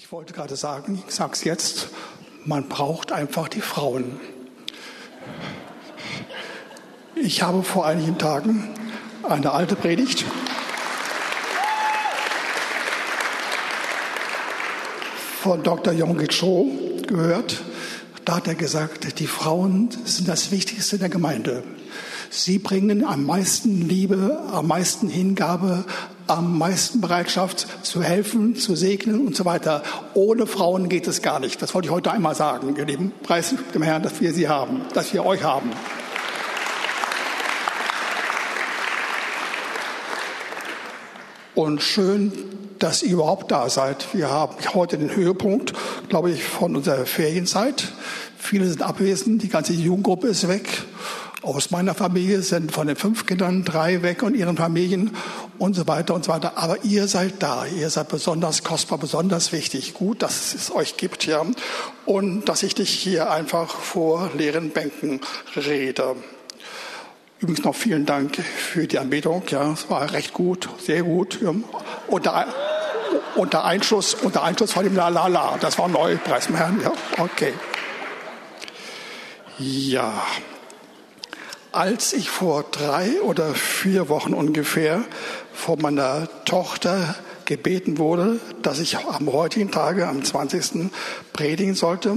Ich wollte gerade sagen, ich sage es jetzt, man braucht einfach die Frauen. Ich habe vor einigen Tagen eine alte Predigt von Dr. Yonggi Cho gehört. Da hat er gesagt, die Frauen sind das Wichtigste in der Gemeinde. Sie bringen am meisten Liebe, am meisten Hingabe, am meisten Bereitschaft zu helfen, zu segnen und so weiter. Ohne Frauen geht es gar nicht. Das wollte ich heute einmal sagen, ihr Lieben. Preis dem Herrn, dass wir sie haben, dass wir euch haben. Und schön, dass ihr überhaupt da seid. Wir haben heute den Höhepunkt, glaube ich, von unserer Ferienzeit. Viele sind abwesend, die ganze Jugendgruppe ist weg. Aus meiner Familie sind von den fünf Kindern drei weg und ihren Familien und so weiter und so weiter. Aber ihr seid da. Ihr seid besonders kostbar, besonders wichtig. Gut, dass es euch gibt hier und dass ich dich hier einfach vor leeren Bänken rede. Übrigens noch vielen Dank für die Anbetung. Ja, es war recht gut, sehr gut. Ja. Unter, unter Einschluss, unter Einschluss von dem La La La. Das war neu, preis Herrn. Ja, okay. Ja, als ich vor drei oder vier Wochen ungefähr von meiner Tochter gebeten wurde, dass ich am heutigen Tage, am 20. predigen sollte,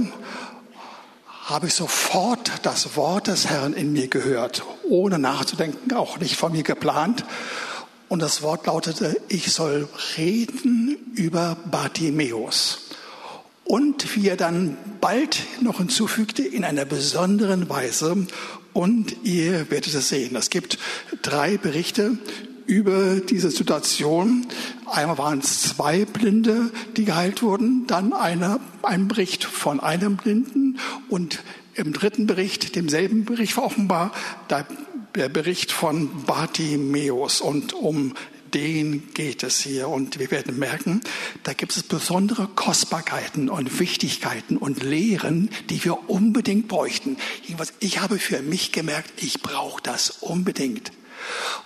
habe ich sofort das Wort des Herrn in mir gehört, ohne nachzudenken, auch nicht von mir geplant. Und das Wort lautete, ich soll reden über Bartimäus. Und wie er dann bald noch hinzufügte, in einer besonderen Weise. Und ihr werdet es sehen. Es gibt drei Berichte über diese Situation. Einmal waren es zwei Blinde, die geheilt wurden, dann einer, ein Bericht von einem Blinden und im dritten Bericht, demselben Bericht war offenbar der Bericht von Bartimäus und um den geht es hier. Und wir werden merken, da gibt es besondere Kostbarkeiten und Wichtigkeiten und Lehren, die wir unbedingt bräuchten. Ich habe für mich gemerkt, ich brauche das unbedingt.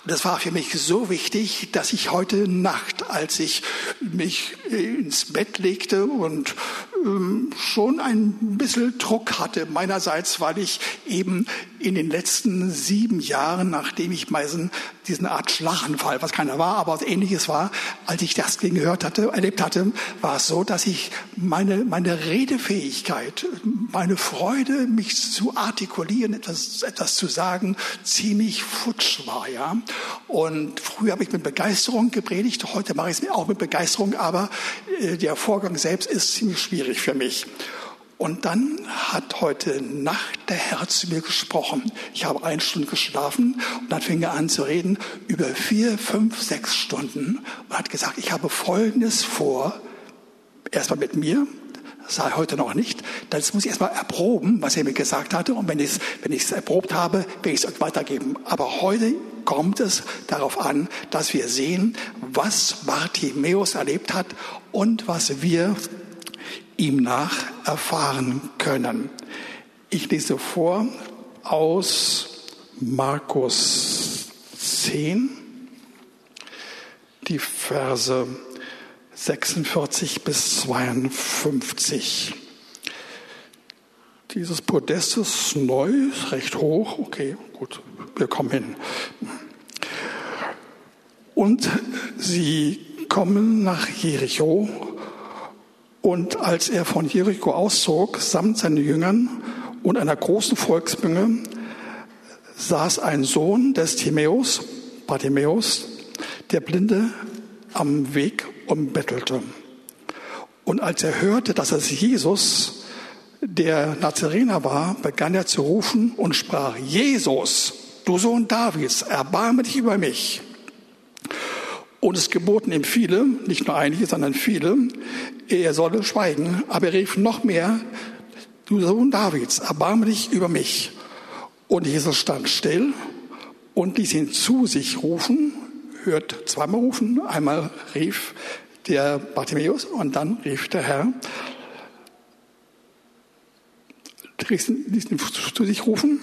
Und das war für mich so wichtig, dass ich heute Nacht, als ich mich ins Bett legte und ähm, schon ein bisschen Druck hatte meinerseits, weil ich eben in den letzten sieben Jahren, nachdem ich meisen diesen Art Schlaganfall, was keiner war, aber was ähnliches war, als ich das gehört hatte, erlebt hatte, war es so, dass ich meine, meine Redefähigkeit, meine Freude, mich zu artikulieren, etwas, etwas zu sagen, ziemlich futsch war, ja. Und früher habe ich mit Begeisterung gepredigt, heute mache ich es auch mit Begeisterung, aber äh, der Vorgang selbst ist ziemlich schwierig für mich. Und dann hat heute Nacht der Herr zu mir gesprochen. Ich habe eine Stunde geschlafen und dann fing er an zu reden über vier, fünf, sechs Stunden und hat gesagt, ich habe Folgendes vor. Erstmal mit mir, sei heute noch nicht. Das muss ich erstmal erproben, was er mir gesagt hatte. Und wenn ich es wenn erprobt habe, werde ich es euch weitergeben. Aber heute kommt es darauf an, dass wir sehen, was Bartimäus erlebt hat und was wir ihm nach erfahren können. Ich lese vor aus Markus 10, die Verse 46 bis 52. Dieses Podest ist neu, ist recht hoch. Okay, gut, wir kommen hin. Und sie kommen nach Jericho und als er von Jericho auszog, samt seinen Jüngern und einer großen Volksmenge, saß ein Sohn des Timäus, Bartimäus, der Blinde, am Weg und bettelte. Und als er hörte, dass es Jesus, der Nazarener war, begann er zu rufen und sprach, Jesus, du Sohn Davids, erbarme dich über mich. Und es geboten ihm viele, nicht nur einige, sondern viele, er solle schweigen. Aber er rief noch mehr, du Sohn Davids, erbarme dich über mich. Und Jesus stand still und ließ ihn zu sich rufen, hört zweimal rufen, einmal rief der Bartimäus und dann rief der Herr, ließ ihn zu sich rufen,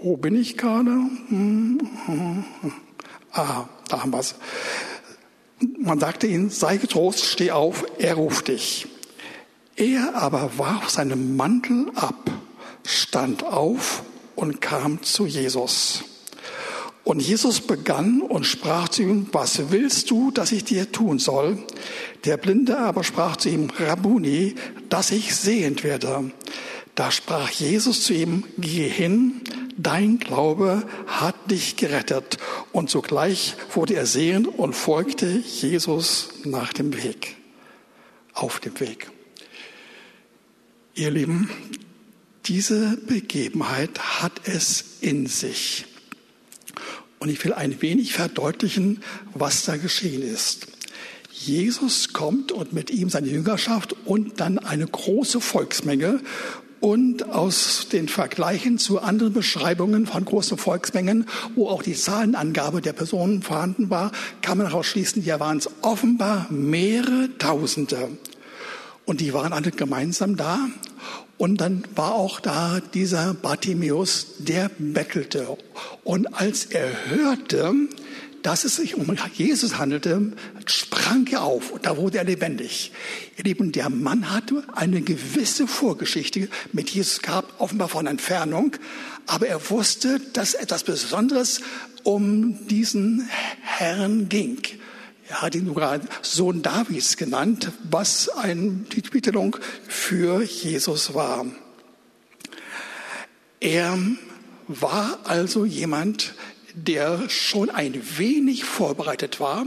wo bin ich gerade? Hm. Ah, da haben wir es. Man sagte ihm, sei getrost, steh auf, er ruft dich. Er aber warf seinen Mantel ab, stand auf und kam zu Jesus. Und Jesus begann und sprach zu ihm, was willst du, dass ich dir tun soll? Der Blinde aber sprach zu ihm, Rabuni, dass ich sehend werde. Da sprach Jesus zu ihm, geh hin, dein Glaube hat dich gerettet. Und sogleich wurde er sehend und folgte Jesus nach dem Weg, auf dem Weg. Ihr Lieben, diese Begebenheit hat es in sich. Und ich will ein wenig verdeutlichen, was da geschehen ist. Jesus kommt und mit ihm seine Jüngerschaft und dann eine große Volksmenge. Und aus den Vergleichen zu anderen Beschreibungen von großen Volksmengen, wo auch die Zahlenangabe der Personen vorhanden war, kann man daraus schließen, hier waren es offenbar mehrere Tausende. Und die waren alle gemeinsam da. Und dann war auch da dieser Bartimäus, der bettelte. Und als er hörte, dass es sich um Jesus handelte, sprang er auf und da wurde er lebendig. Ihr Lieben, der Mann hatte eine gewisse Vorgeschichte mit Jesus gehabt, offenbar von Entfernung, aber er wusste, dass etwas Besonderes um diesen Herrn ging. Er hat ihn sogar Sohn Davids genannt, was eine Titelung für Jesus war. Er war also jemand, der schon ein wenig vorbereitet war.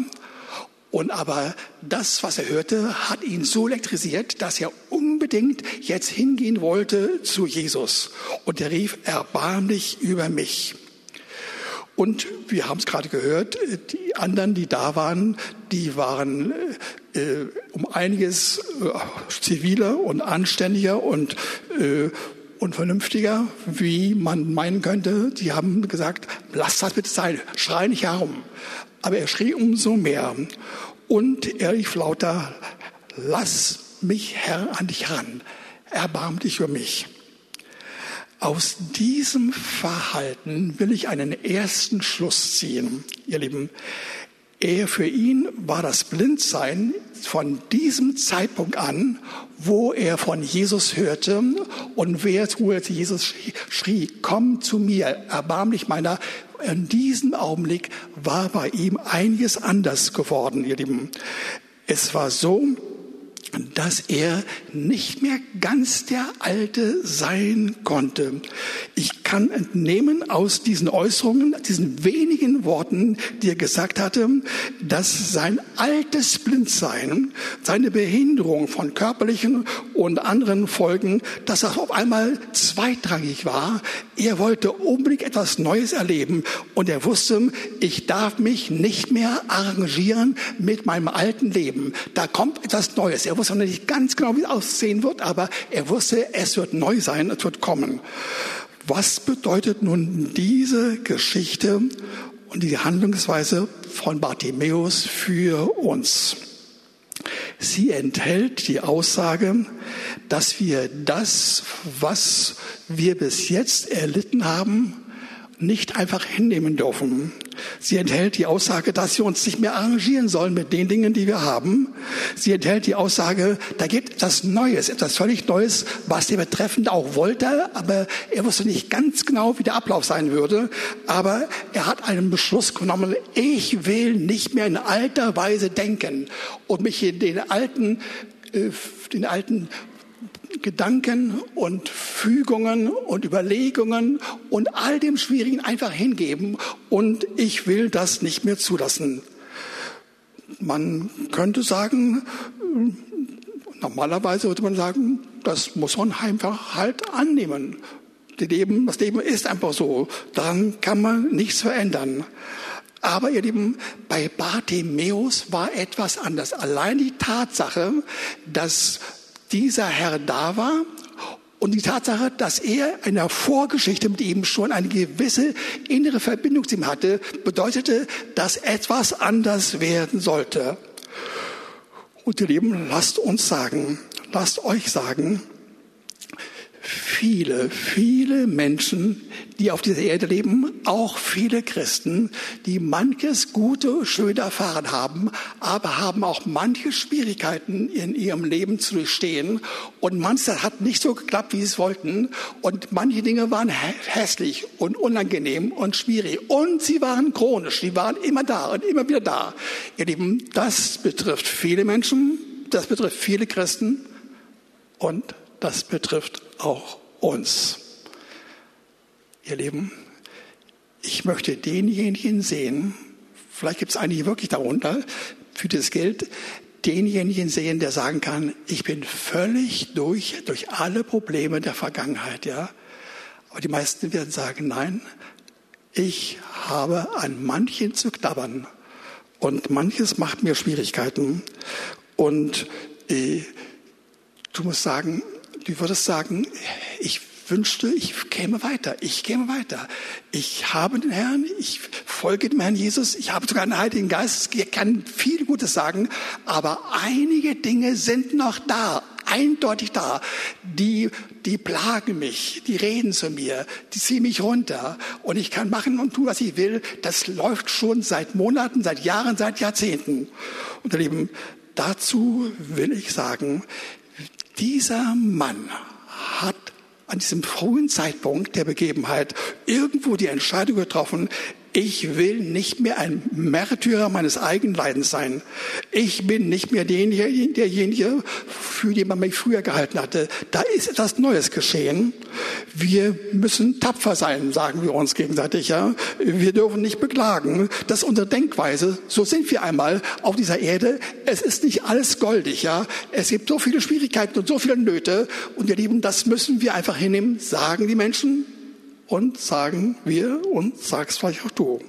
Und aber das, was er hörte, hat ihn so elektrisiert, dass er unbedingt jetzt hingehen wollte zu Jesus. Und er rief erbärmlich über mich. Und wir haben es gerade gehört, die anderen, die da waren, die waren äh, um einiges äh, ziviler und anständiger und äh, und vernünftiger, wie man meinen könnte. Die haben gesagt, lass das bitte sein, schrei nicht herum. Aber er schrie umso mehr. Und er rief lauter, lass mich, Herr, an dich ran. Erbarm dich über mich. Aus diesem Verhalten will ich einen ersten Schluss ziehen, ihr Lieben. Er, für ihn war das Blindsein von diesem Zeitpunkt an, wo er von Jesus hörte und wer hörte Jesus schrie, komm zu mir, erbarmlich meiner. In diesem Augenblick war bei ihm einiges anders geworden, ihr Lieben. Es war so, dass er nicht mehr ganz der Alte sein konnte. Ich kann entnehmen aus diesen Äußerungen, diesen wenigen Worten, die er gesagt hatte, dass sein altes Blindsein, seine Behinderung von körperlichen und anderen Folgen, dass das auf einmal zweitrangig war. Er wollte unbedingt etwas Neues erleben und er wusste, ich darf mich nicht mehr arrangieren mit meinem alten Leben. Da kommt etwas Neues. Er wusste noch nicht ganz genau, wie es aussehen wird, aber er wusste, es wird neu sein, es wird kommen. Was bedeutet nun diese Geschichte und die Handlungsweise von Bartimäus für uns? Sie enthält die Aussage, dass wir das, was wir bis jetzt erlitten haben, nicht einfach hinnehmen dürfen. Sie enthält die Aussage, dass wir uns nicht mehr arrangieren sollen mit den Dingen, die wir haben. Sie enthält die Aussage, da gibt etwas Neues, etwas völlig Neues, was der Betreffende auch wollte, aber er wusste nicht ganz genau, wie der Ablauf sein würde. Aber er hat einen Beschluss genommen, ich will nicht mehr in alter Weise denken und mich in den alten, äh, den alten Gedanken und Fügungen und Überlegungen und all dem Schwierigen einfach hingeben und ich will das nicht mehr zulassen. Man könnte sagen, normalerweise würde man sagen, das muss man einfach halt annehmen. Das Leben, das Leben ist einfach so. Daran kann man nichts verändern. Aber ihr Lieben, bei Bartimäus war etwas anders. Allein die Tatsache, dass dieser Herr da war und die Tatsache, dass er in der Vorgeschichte mit ihm schon eine gewisse innere Verbindung zu ihm hatte, bedeutete, dass etwas anders werden sollte. Und ihr Lieben, lasst uns sagen, lasst euch sagen, viele, viele Menschen, die auf dieser Erde leben, auch viele Christen, die manches Gute, Schöne erfahren haben, aber haben auch manche Schwierigkeiten in ihrem Leben zu durchstehen. Und manches hat nicht so geklappt, wie sie es wollten. Und manche Dinge waren hässlich und unangenehm und schwierig. Und sie waren chronisch. Sie waren immer da und immer wieder da. Ihr Lieben, das betrifft viele Menschen. Das betrifft viele Christen. Und das betrifft auch uns. Ihr Lieben, ich möchte denjenigen sehen, vielleicht gibt es einige wirklich darunter, für das Geld, denjenigen sehen, der sagen kann, ich bin völlig durch, durch alle Probleme der Vergangenheit, ja. Aber die meisten werden sagen, nein, ich habe an manchen zu knabbern und manches macht mir Schwierigkeiten und äh, du musst sagen, du würdest sagen, ich wünschte, ich käme weiter, ich käme weiter. Ich habe den Herrn, ich folge dem Herrn Jesus, ich habe sogar einen Heiligen Geist, ich kann viel Gutes sagen, aber einige Dinge sind noch da, eindeutig da. Die, die plagen mich, die reden zu mir, die ziehen mich runter und ich kann machen und tun, was ich will. Das läuft schon seit Monaten, seit Jahren, seit Jahrzehnten. Und ihr Lieben, dazu will ich sagen, dieser Mann hat an diesem frühen Zeitpunkt der Begebenheit irgendwo die Entscheidung getroffen, ich will nicht mehr ein Märtyrer meines eigenen Leidens sein. Ich bin nicht mehr derjenige, für den man mich früher gehalten hatte. Da ist etwas Neues geschehen. Wir müssen tapfer sein, sagen wir uns gegenseitig. Ja, wir dürfen nicht beklagen. Das ist unsere Denkweise. So sind wir einmal auf dieser Erde. Es ist nicht alles goldig. Ja, es gibt so viele Schwierigkeiten und so viele Nöte. Und ihr Lieben, das müssen wir einfach hinnehmen. Sagen die Menschen, und sagen wir und sagst vielleicht auch du.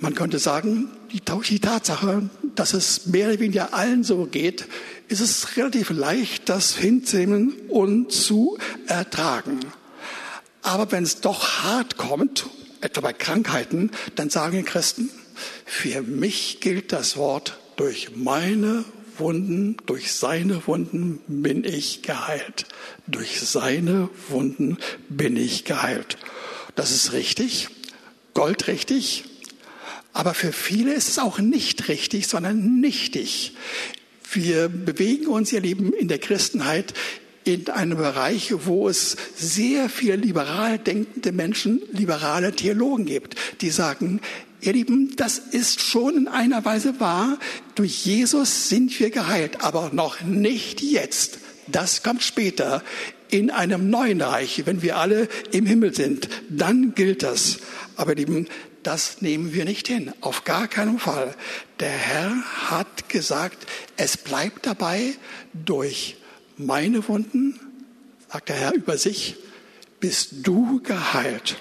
Man könnte sagen, die, die Tatsache, dass es mehr oder weniger allen so geht, ist es relativ leicht, das hinzunehmen und zu ertragen. Aber wenn es doch hart kommt, etwa bei Krankheiten, dann sagen die Christen, für mich gilt das Wort, durch meine Wunden, durch seine Wunden bin ich geheilt. Durch seine Wunden bin ich geheilt. Das ist richtig, goldrichtig, aber für viele ist es auch nicht richtig, sondern nichtig. Wir bewegen uns, ihr Lieben, in der Christenheit in einem Bereich, wo es sehr viele liberal denkende Menschen, liberale Theologen gibt, die sagen, Ihr Lieben, das ist schon in einer Weise wahr. Durch Jesus sind wir geheilt, aber noch nicht jetzt. Das kommt später in einem neuen Reich, wenn wir alle im Himmel sind. Dann gilt das. Aber ihr Lieben, das nehmen wir nicht hin. Auf gar keinen Fall. Der Herr hat gesagt, es bleibt dabei, durch meine Wunden, sagt der Herr über sich, bist du geheilt.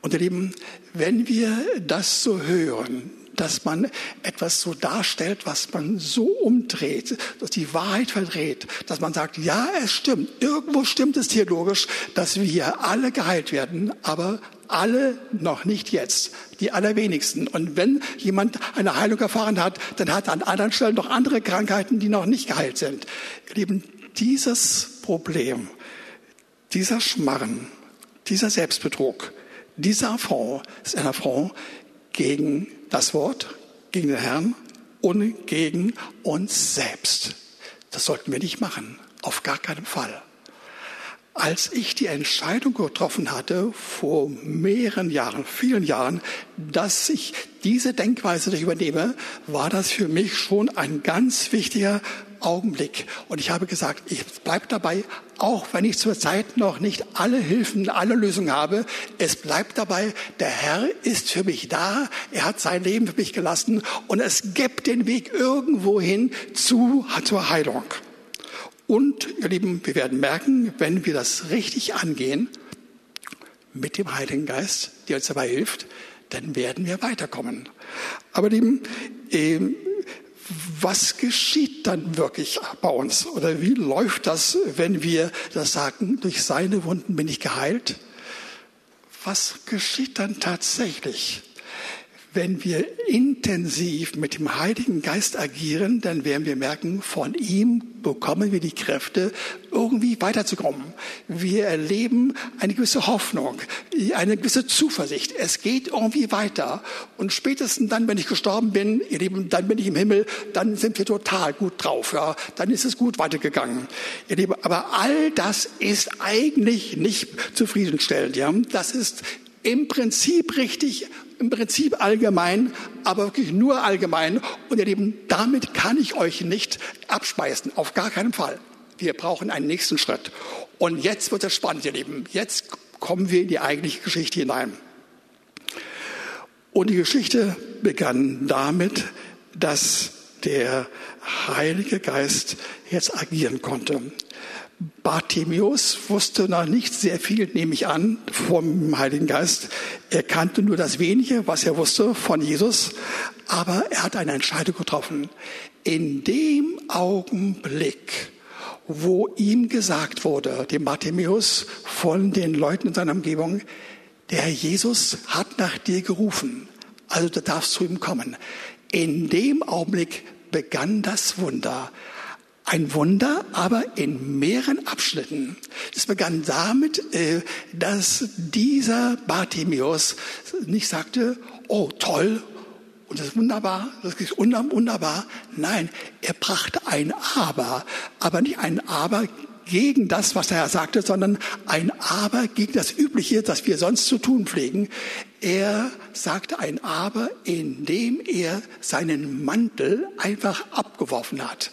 Und ihr Lieben, wenn wir das so hören, dass man etwas so darstellt, was man so umdreht, dass die Wahrheit verdreht, dass man sagt, ja, es stimmt, irgendwo stimmt es theologisch, dass wir alle geheilt werden, aber alle noch nicht jetzt, die allerwenigsten. Und wenn jemand eine Heilung erfahren hat, dann hat er an anderen Stellen noch andere Krankheiten, die noch nicht geheilt sind. Lieben, dieses Problem, dieser Schmarren, dieser Selbstbetrug, dieser Affront ist ein Affront gegen das Wort, gegen den Herrn und gegen uns selbst. Das sollten wir nicht machen, auf gar keinen Fall. Als ich die Entscheidung getroffen hatte, vor mehreren Jahren, vielen Jahren, dass ich diese Denkweise übernehme, war das für mich schon ein ganz wichtiger Augenblick. Und ich habe gesagt, ich bleibe dabei, auch wenn ich zurzeit noch nicht alle Hilfen, alle Lösungen habe. Es bleibt dabei, der Herr ist für mich da. Er hat sein Leben für mich gelassen und es gibt den Weg irgendwo hin zu, zur Heilung. Und, ihr Lieben, wir werden merken, wenn wir das richtig angehen, mit dem Heiligen Geist, der uns dabei hilft, dann werden wir weiterkommen. Aber lieben, ähm, was geschieht dann wirklich bei uns? Oder wie läuft das, wenn wir das sagen, durch seine Wunden bin ich geheilt? Was geschieht dann tatsächlich? Wenn wir intensiv mit dem Heiligen Geist agieren, dann werden wir merken, von ihm bekommen wir die Kräfte, irgendwie weiterzukommen. Wir erleben eine gewisse Hoffnung, eine gewisse Zuversicht. Es geht irgendwie weiter. Und spätestens dann, wenn ich gestorben bin, ihr Lieben, dann bin ich im Himmel, dann sind wir total gut drauf. Ja, dann ist es gut weitergegangen. Ihr Lieben, aber all das ist eigentlich nicht zufriedenstellend. Ja, das ist im Prinzip richtig, im Prinzip allgemein, aber wirklich nur allgemein. Und ihr Lieben, damit kann ich euch nicht abspeisen, auf gar keinen Fall. Wir brauchen einen nächsten Schritt. Und jetzt wird es spannend, ihr Lieben. Jetzt kommen wir in die eigentliche Geschichte hinein. Und die Geschichte begann damit, dass der Heilige Geist jetzt agieren konnte. Bartimäus wusste noch nicht sehr viel, nehme ich an, vom Heiligen Geist. Er kannte nur das wenige, was er wusste von Jesus, aber er hat eine Entscheidung getroffen. In dem Augenblick, wo ihm gesagt wurde, dem Bartimäus von den Leuten in seiner Umgebung, der Herr Jesus hat nach dir gerufen, also du darfst zu ihm kommen. In dem Augenblick begann das Wunder. Ein Wunder, aber in mehreren Abschnitten. Es begann damit, äh, dass dieser Bartimäus nicht sagte, oh toll, und das ist wunderbar, das ist wunderbar. Nein, er brachte ein Aber, aber nicht ein Aber gegen das, was er sagte, sondern ein Aber gegen das Übliche, das wir sonst zu tun pflegen. Er sagte ein Aber, indem er seinen Mantel einfach abgeworfen hat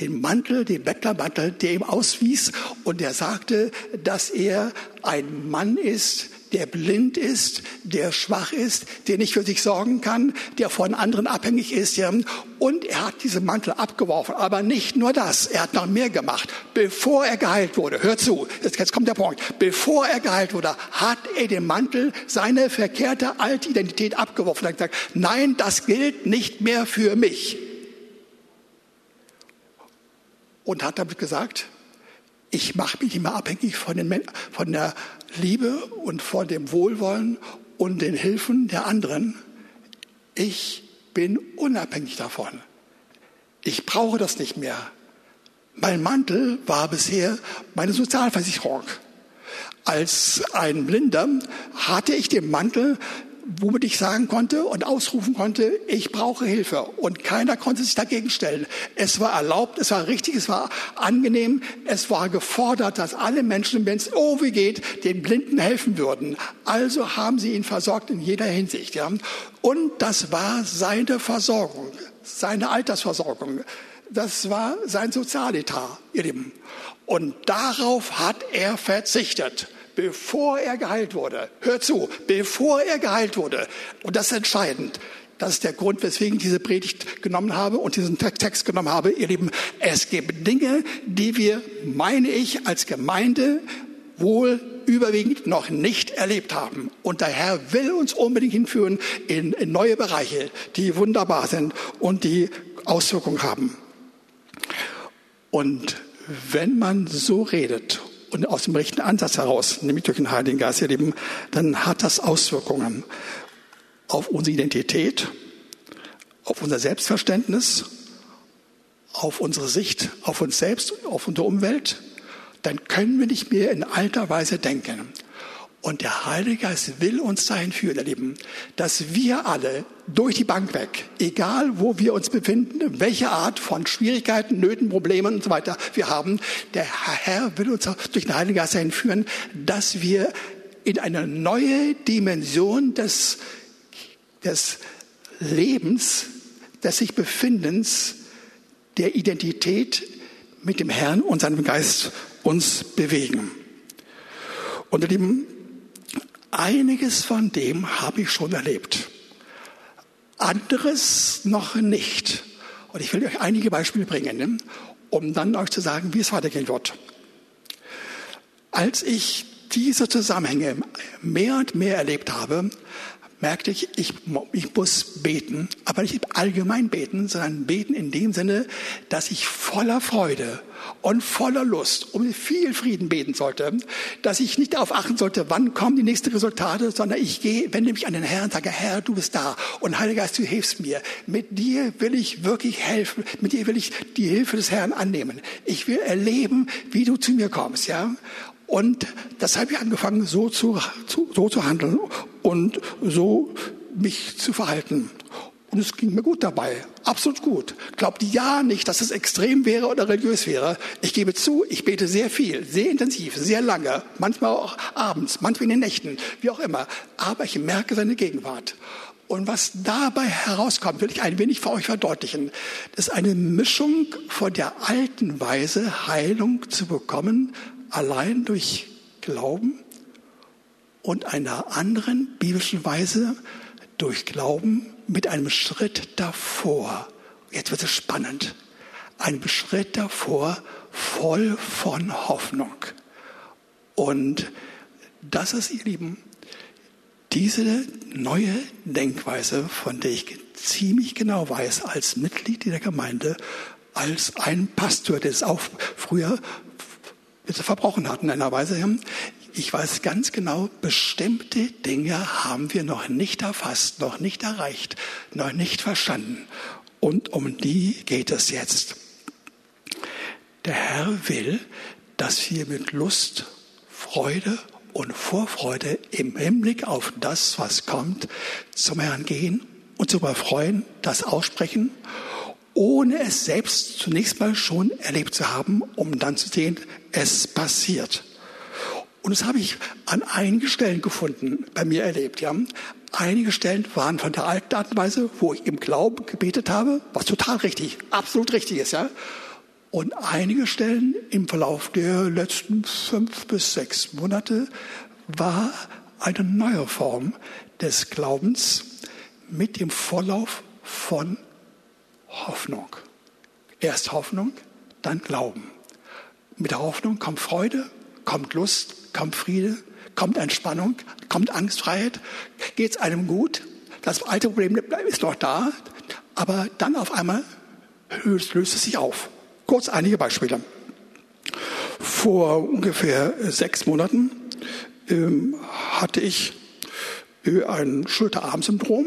den Mantel, den Bettlermantel, der ihm auswies und er sagte, dass er ein Mann ist, der blind ist, der schwach ist, der nicht für sich sorgen kann, der von anderen abhängig ist. Und er hat diesen Mantel abgeworfen. Aber nicht nur das, er hat noch mehr gemacht. Bevor er geheilt wurde, hört zu, jetzt, jetzt kommt der Punkt, bevor er geheilt wurde, hat er den Mantel, seine verkehrte alte Identität abgeworfen. Er hat gesagt, nein, das gilt nicht mehr für mich und hat damit gesagt, ich mache mich immer abhängig von, den, von der Liebe und von dem Wohlwollen und den Hilfen der anderen. Ich bin unabhängig davon. Ich brauche das nicht mehr. Mein Mantel war bisher meine Sozialversicherung. Als ein Blinder hatte ich den Mantel womit ich sagen konnte und ausrufen konnte, ich brauche Hilfe. Und keiner konnte sich dagegen stellen. Es war erlaubt, es war richtig, es war angenehm, es war gefordert, dass alle Menschen, wenn es oh wie geht, den Blinden helfen würden. Also haben sie ihn versorgt in jeder Hinsicht. Ja. Und das war seine Versorgung, seine Altersversorgung. Das war sein Sozialetat, ihr Lieben. Und darauf hat er verzichtet bevor er geheilt wurde. Hör zu, bevor er geheilt wurde. Und das ist entscheidend. Das ist der Grund, weswegen ich diese Predigt genommen habe und diesen Text genommen habe. Ihr Lieben, es gibt Dinge, die wir, meine ich, als Gemeinde wohl überwiegend noch nicht erlebt haben. Und der Herr will uns unbedingt hinführen in, in neue Bereiche, die wunderbar sind und die Auswirkungen haben. Und wenn man so redet und aus dem rechten Ansatz heraus, nämlich durch den Heiligen Geist erleben, dann hat das Auswirkungen auf unsere Identität, auf unser Selbstverständnis, auf unsere Sicht auf uns selbst, auf unsere Umwelt. Dann können wir nicht mehr in alter Weise denken. Und der Heilige Geist will uns dahin führen, erleben, dass wir alle durch die Bank weg, egal wo wir uns befinden, welche Art von Schwierigkeiten, Nöten, Problemen und so weiter wir haben, der Herr will uns durch den Heiligen Geist dahin führen, dass wir in eine neue Dimension des, des Lebens, des sich Befindens, der Identität mit dem Herrn und seinem Geist uns bewegen. Und ihr Lieben, Einiges von dem habe ich schon erlebt. Anderes noch nicht. Und ich will euch einige Beispiele bringen, ne, um dann euch zu sagen, wie es weitergehen wird. Als ich diese Zusammenhänge mehr und mehr erlebt habe, merkte ich, ich, ich muss beten, aber nicht allgemein beten, sondern beten in dem Sinne, dass ich voller Freude und voller Lust um viel Frieden beten sollte, dass ich nicht darauf achten sollte, wann kommen die nächsten Resultate, sondern ich gehe, wende mich an den Herrn und sage, Herr, du bist da und Heiliger Geist, du hilfst mir. Mit dir will ich wirklich helfen, mit dir will ich die Hilfe des Herrn annehmen. Ich will erleben, wie du zu mir kommst, ja. Und das habe ich angefangen, so zu, so zu handeln und so mich zu verhalten. Und es ging mir gut dabei, absolut gut. Glaubt ja nicht, dass es extrem wäre oder religiös wäre. Ich gebe zu, ich bete sehr viel, sehr intensiv, sehr lange, manchmal auch abends, manchmal in den Nächten, wie auch immer. Aber ich merke seine Gegenwart. Und was dabei herauskommt, will ich ein wenig für euch verdeutlichen. Das ist eine Mischung von der alten Weise, Heilung zu bekommen, allein durch Glauben und einer anderen biblischen Weise durch Glauben mit einem Schritt davor. Jetzt wird es spannend. Ein Schritt davor voll von Hoffnung. Und das ist, ihr Lieben, diese neue Denkweise, von der ich ziemlich genau weiß, als Mitglied der Gemeinde, als ein Pastor, der es auch früher verbrochen hat in einer Weise. Ich weiß ganz genau, bestimmte Dinge haben wir noch nicht erfasst, noch nicht erreicht, noch nicht verstanden. Und um die geht es jetzt. Der Herr will, dass wir mit Lust, Freude und Vorfreude im Hinblick auf das, was kommt, zum Herrn gehen und zu erfreuen, das aussprechen ohne es selbst zunächst mal schon erlebt zu haben, um dann zu sehen, es passiert. Und das habe ich an einigen Stellen gefunden, bei mir erlebt. Ja. Einige Stellen waren von der alten Art und Weise, wo ich im Glauben gebetet habe, was total richtig, absolut richtig ist. Ja. Und einige Stellen im Verlauf der letzten fünf bis sechs Monate war eine neue Form des Glaubens mit dem Vorlauf von Hoffnung. Erst Hoffnung, dann Glauben. Mit der Hoffnung kommt Freude, kommt Lust, kommt Friede, kommt Entspannung, kommt Angstfreiheit. Geht es einem gut? Das alte Problem ist noch da, aber dann auf einmal löst, es sich auf. Kurz einige Beispiele. Vor ungefähr sechs Monaten ähm, hatte ich äh, ein Schulterarmsyndrom.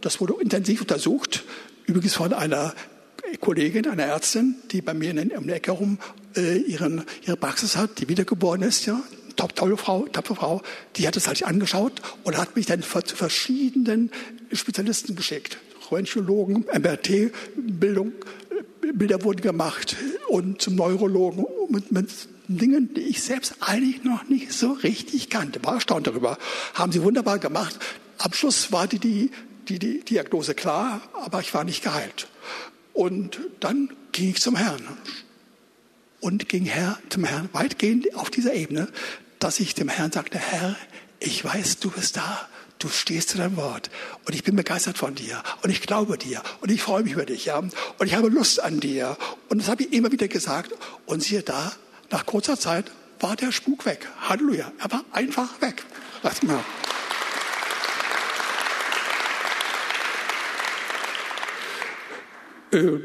Das wurde intensiv untersucht. Übrigens von einer Kollegin, einer Ärztin, die bei mir in, der Ecke herum äh, ihren, ihre Praxis hat, die wiedergeboren ist, ja, top, tolle Frau, tolle Frau, die hat es halt angeschaut und hat mich dann zu verschiedenen Spezialisten geschickt. Röntgenologen, MRT-Bildung, Bilder wurden gemacht und zum Neurologen mit, mit Dingen, die ich selbst eigentlich noch nicht so richtig kannte. War erstaunt darüber. Haben sie wunderbar gemacht. Am Schluss war die, die die, Diagnose klar, aber ich war nicht geheilt. Und dann ging ich zum Herrn und ging Herr, zum Herrn weitgehend auf dieser Ebene, dass ich dem Herrn sagte, Herr, ich weiß, du bist da. Du stehst zu deinem Wort. Und ich bin begeistert von dir. Und ich glaube dir. Und ich freue mich über dich. Ja? Und ich habe Lust an dir. Und das habe ich immer wieder gesagt. Und siehe da, nach kurzer Zeit war der Spuk weg. Halleluja. Er war einfach weg. Lass mal.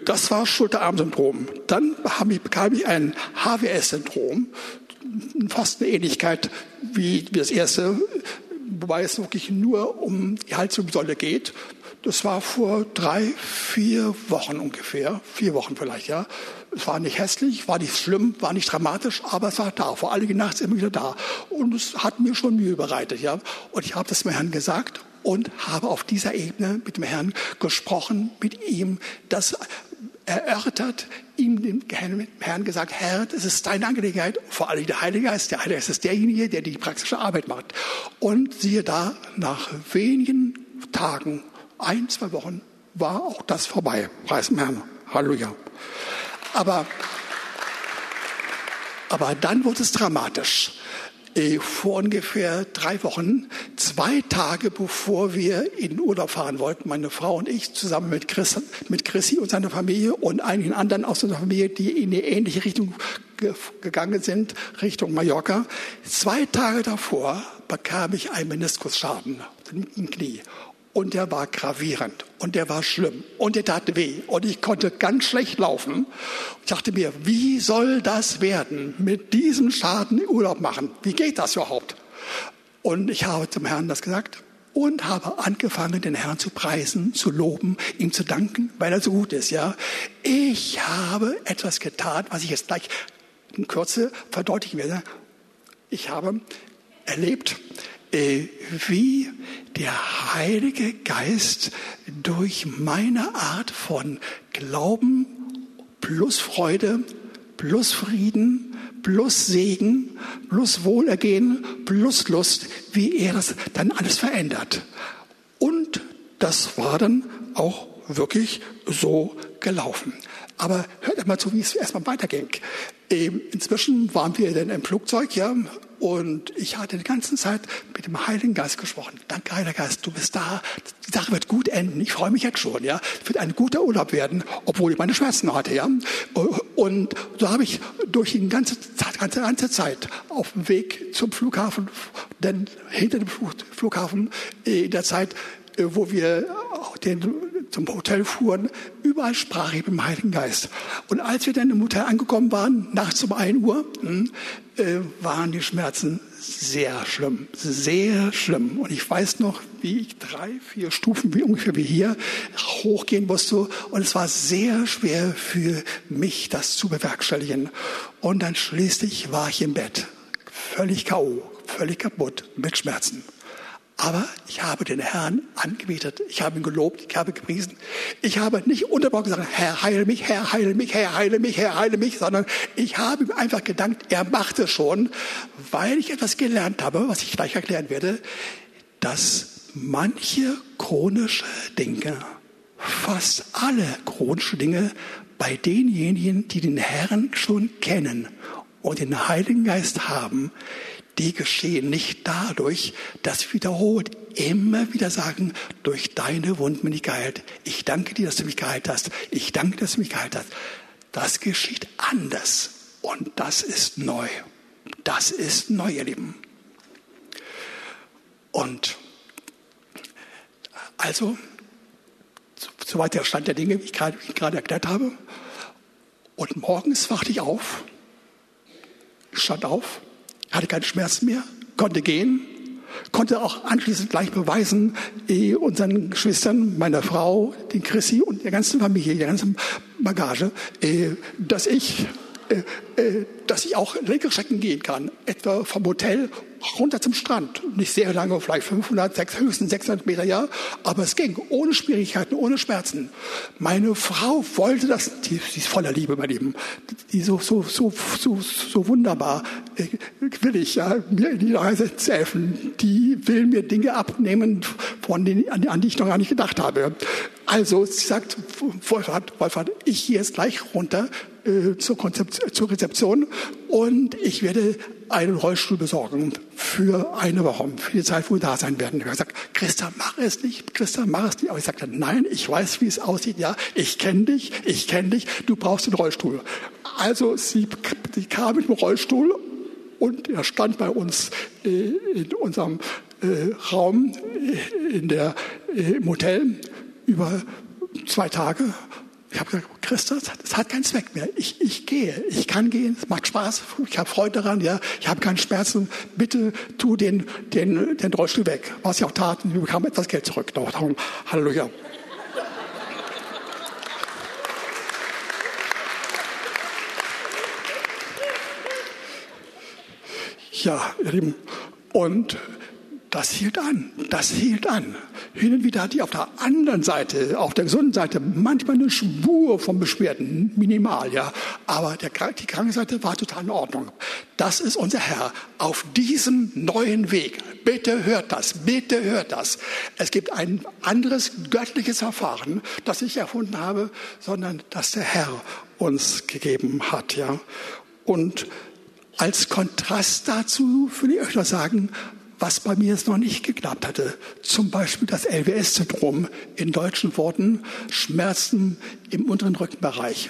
Das war Schulterarmsyndrom. Dann bekam ich ein HWS-Syndrom, fast eine Ähnlichkeit wie das erste, wobei es wirklich nur um die Halswirbelsäule geht. Das war vor drei, vier Wochen ungefähr, vier Wochen vielleicht, ja. Es war nicht hässlich, war nicht schlimm, war nicht dramatisch, aber es war da, vor allem nachts immer wieder da. Und es hat mir schon Mühe bereitet, ja. Und ich habe das meinem Herrn gesagt und habe auf dieser Ebene mit dem Herrn gesprochen, mit ihm das erörtert, ihm dem Herrn gesagt, Herr, das ist deine Angelegenheit, vor allem der Heilige Geist. Der Heilige Geist ist derjenige, der die praktische Arbeit macht. Und siehe da, nach wenigen Tagen, ein, zwei Wochen, war auch das vorbei. Preis dem Herrn. Halleluja. Aber, aber dann wurde es dramatisch. Äh, vor ungefähr drei Wochen, zwei Tage bevor wir in Urlaub fahren wollten, meine Frau und ich zusammen mit, Chris, mit Chrissy und seiner Familie und einigen anderen aus unserer Familie, die in eine ähnliche Richtung gegangen sind, Richtung Mallorca. Zwei Tage davor bekam ich einen Meniskusschaden im Knie. Und der war gravierend und der war schlimm und der tat weh und ich konnte ganz schlecht laufen. Ich dachte mir, wie soll das werden, mit diesem Schaden Urlaub machen? Wie geht das überhaupt? Und ich habe zum Herrn das gesagt und habe angefangen, den Herrn zu preisen, zu loben, ihm zu danken, weil er so gut ist, ja. Ich habe etwas getan, was ich jetzt gleich in Kürze verdeutlichen werde. Ich habe erlebt, wie der Heilige Geist durch meine Art von Glauben plus Freude, plus Frieden, plus Segen, plus Wohlergehen, plus Lust, wie er das dann alles verändert. Und das war dann auch wirklich so gelaufen. Aber hört einmal zu, wie es erstmal weiterging. Ähm, inzwischen waren wir dann im Flugzeug, ja, und ich hatte die ganze Zeit mit dem Heiligen Geist gesprochen. Danke, Heiliger Geist, du bist da. Die Sache wird gut enden. Ich freue mich jetzt schon, ja. Es wird ein guter Urlaub werden, obwohl ich meine Schmerzen hatte, ja. Und so habe ich durch die ganze, ganze, ganze Zeit auf dem Weg zum Flughafen, denn hinter dem Flughafen in der Zeit, äh, wo wir den zum Hotel fuhren, überall sprach ich mit dem Heiligen Geist. Und als wir dann im Hotel angekommen waren, nachts um 1 Uhr, hm, äh, waren die Schmerzen sehr schlimm, sehr schlimm. Und ich weiß noch, wie ich drei, vier Stufen, wie ungefähr wie hier, hochgehen musste. Und es war sehr schwer für mich, das zu bewerkstelligen. Und dann schließlich war ich im Bett, völlig K.O., völlig kaputt, mit Schmerzen. Aber ich habe den Herrn angebetet, ich habe ihn gelobt, ich habe gepriesen. Ich habe nicht unterbrochen gesagt, Herr, heile mich, Herr, heile mich, Herr, heile mich, Herr, heile mich, sondern ich habe ihm einfach gedankt, er macht es schon, weil ich etwas gelernt habe, was ich gleich erklären werde, dass manche chronische Dinge, fast alle chronische Dinge bei denjenigen, die den Herrn schon kennen und den Heiligen Geist haben, die geschehen nicht dadurch, dass wir wiederholt immer wieder sagen, durch deine Wunden bin ich geheilt. Ich danke dir, dass du mich geheilt hast. Ich danke, dass du mich geheilt hast. Das geschieht anders. Und das ist neu. Das ist neu, ihr Lieben. Und also, soweit der Stand der Dinge, wie ich gerade, wie ich gerade erklärt habe. Und morgens wachte ich auf, stand auf, hatte keine Schmerzen mehr, konnte gehen, konnte auch anschließend gleich beweisen, eh, unseren Geschwistern, meiner Frau, den Chrissy und der ganzen Familie, der ganzen Bagage, eh, dass ich äh, dass ich auch längere Strecken gehen kann, etwa vom Hotel runter zum Strand. Nicht sehr lange, vielleicht 500, 6, höchstens 600 Meter, ja, aber es ging, ohne Schwierigkeiten, ohne Schmerzen. Meine Frau wollte das, die, die ist voller Liebe, mein Lieben, die so, so, so, so, so wunderbar äh, will ich, ja, mir in die Reise zu helfen. Die will mir Dinge abnehmen, von denen, an, an die ich noch gar nicht gedacht habe. Also, sie sagt, Wolfhard, Wolfhard, ich gehe jetzt gleich runter, äh, zur, zur, Rezeption und ich werde einen Rollstuhl besorgen für eine Woche, für die Zeit, wo wir da sein werden. Ich habe gesagt, Christa, mach es nicht, Christa, mach es nicht. Aber ich sagte, nein, ich weiß, wie es aussieht. Ja, ich kenne dich, ich kenne dich, du brauchst den Rollstuhl. Also sie, sie kam mit dem Rollstuhl und er stand bei uns äh, in unserem äh, Raum äh, in der, im Hotel über zwei Tage ich habe gesagt, Christus, das hat keinen Zweck mehr. Ich, ich gehe, ich kann gehen, es macht Spaß, ich habe Freude daran, ja, ich habe keinen Schmerzen. Bitte tu den, den, den Rollstuhl weg. Was ich auch tat, wir bekamen etwas Geld zurück. Darum, Halleluja. Ja, ihr Lieben, und das hielt an, das hielt an. Hin und wieder hatte ich auf der anderen Seite, auf der gesunden Seite, manchmal eine Spur von Beschwerden, minimal, ja. Aber der, die Krankenseite war total in Ordnung. Das ist unser Herr auf diesem neuen Weg. Bitte hört das, bitte hört das. Es gibt ein anderes göttliches Verfahren, das ich erfunden habe, sondern das der Herr uns gegeben hat, ja. Und als Kontrast dazu würde ich euch noch sagen, was bei mir es noch nicht geklappt hatte. Zum Beispiel das LWS-Syndrom, in deutschen Worten Schmerzen im unteren Rückenbereich.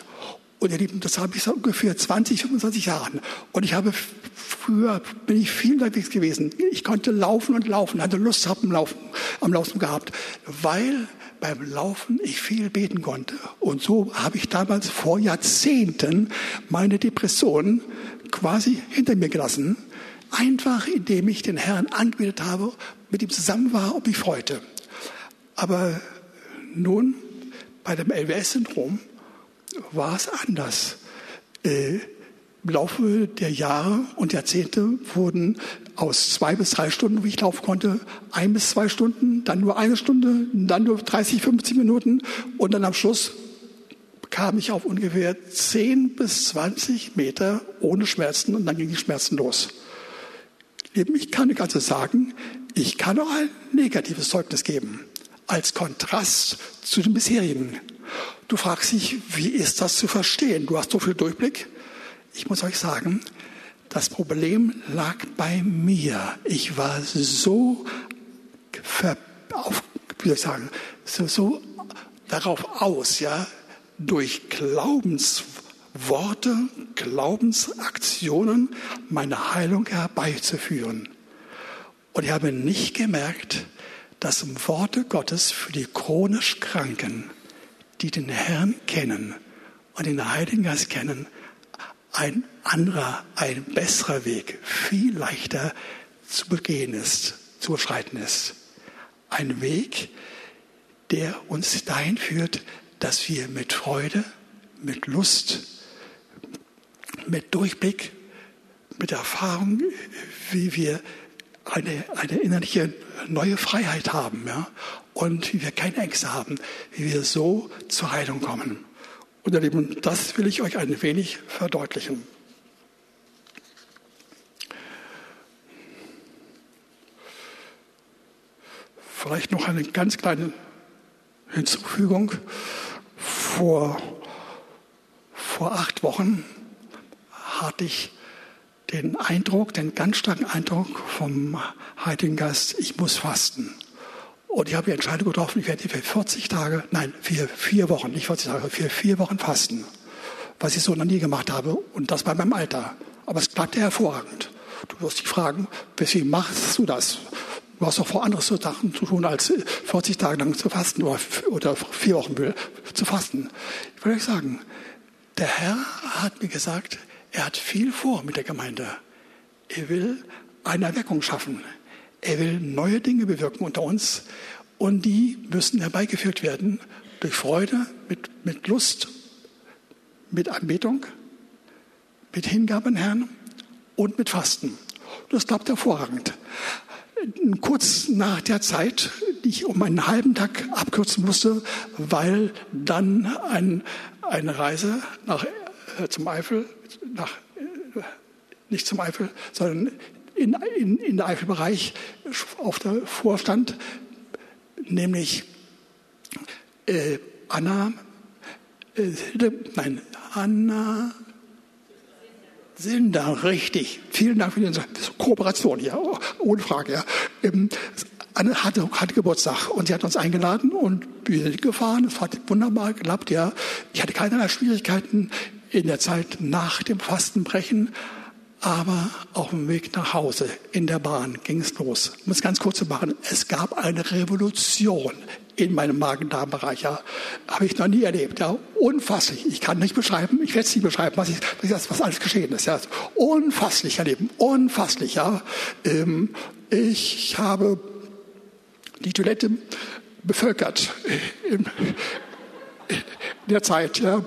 Und ihr Lieben, das habe ich seit ungefähr 20, 25 Jahren. Und ich habe früher, bin ich viel unterwegs gewesen. Ich konnte laufen und laufen, hatte Lust am Laufen, am Laufen gehabt, weil beim Laufen ich viel beten konnte. Und so habe ich damals vor Jahrzehnten meine Depression quasi hinter mir gelassen. Einfach indem ich den Herrn angebetet habe, mit ihm zusammen war und mich freute. Aber nun bei dem LWS-Syndrom war es anders. Äh, Im Laufe der Jahre und Jahrzehnte wurden aus zwei bis drei Stunden, wie ich laufen konnte, ein bis zwei Stunden, dann nur eine Stunde, dann nur 30, 50 Minuten und dann am Schluss kam ich auf ungefähr 10 bis 20 Meter ohne Schmerzen und dann gingen die Schmerzen los. Ich kann also sagen, ich kann auch ein negatives Zeugnis geben, als Kontrast zu dem bisherigen. Du fragst dich, wie ist das zu verstehen? Du hast so viel Durchblick. Ich muss euch sagen, das Problem lag bei mir. Ich war so, ver, auf, wie soll ich sagen, so, so darauf aus, ja, durch Glaubensworte, Glaubensaktionen meine Heilung herbeizuführen. Und ich habe nicht gemerkt, dass Worte Gottes für die chronisch Kranken die den Herrn kennen und den Heiligen Geist kennen, ein anderer, ein besserer Weg, viel leichter zu begehen ist, zu beschreiten ist. Ein Weg, der uns dahin führt, dass wir mit Freude, mit Lust, mit Durchblick, mit Erfahrung, wie wir eine, eine innerliche neue Freiheit haben. Ja? und wie wir keine Ängste haben, wie wir so zur Heilung kommen. Und ihr Lieben, das will ich euch ein wenig verdeutlichen. Vielleicht noch eine ganz kleine Hinzufügung. Vor, vor acht Wochen hatte ich den Eindruck, den ganz starken Eindruck vom Heiligen Geist, ich muss fasten. Und ich habe die Entscheidung getroffen, ich werde für 40 Tage, nein, für vier Wochen, nicht 40 Tage, für vier Wochen fasten. Was ich so noch nie gemacht habe. Und das bei meinem Alter. Aber es klappte hervorragend. Du wirst dich fragen, weswegen machst du das? Du hast doch vor anderes zu tun, als 40 Tage lang zu fasten oder vier Wochen zu fasten. Ich will euch sagen, der Herr hat mir gesagt, er hat viel vor mit der Gemeinde. Er will eine Erweckung schaffen. Er will neue Dinge bewirken unter uns und die müssen herbeigeführt werden durch Freude, mit, mit Lust, mit Anbetung, mit Hingabe an Herrn und mit Fasten. Das klappt hervorragend. Kurz nach der Zeit, die ich um einen halben Tag abkürzen musste, weil dann ein, eine Reise nach, äh, zum Eifel, nach, äh, nicht zum Eifel, sondern in, in, in der Eifelbereich auf der Vorstand, nämlich äh, Anna, äh, nein, Anna Sinder, richtig. Vielen Dank für die Kooperation hier, ohne Frage. Ja. Ähm, Anne hatte, hatte Geburtstag und sie hat uns eingeladen und wir sind gefahren. Es hat wunderbar geklappt, ja. Ich hatte keinerlei Schwierigkeiten in der Zeit nach dem Fastenbrechen. Aber auf dem Weg nach Hause in der Bahn ging es los. Um es ganz kurz zu machen, es gab eine Revolution in meinem Magen-Darm-Bereich. Ja, habe ich noch nie erlebt. Ja, unfasslich. Ich kann nicht beschreiben, ich werde es nicht beschreiben, was, ich, was alles geschehen ist. Ja, unfasslich erleben, unfasslich. Ja, ähm, ich habe die Toilette bevölkert in, in der Zeit. Ja.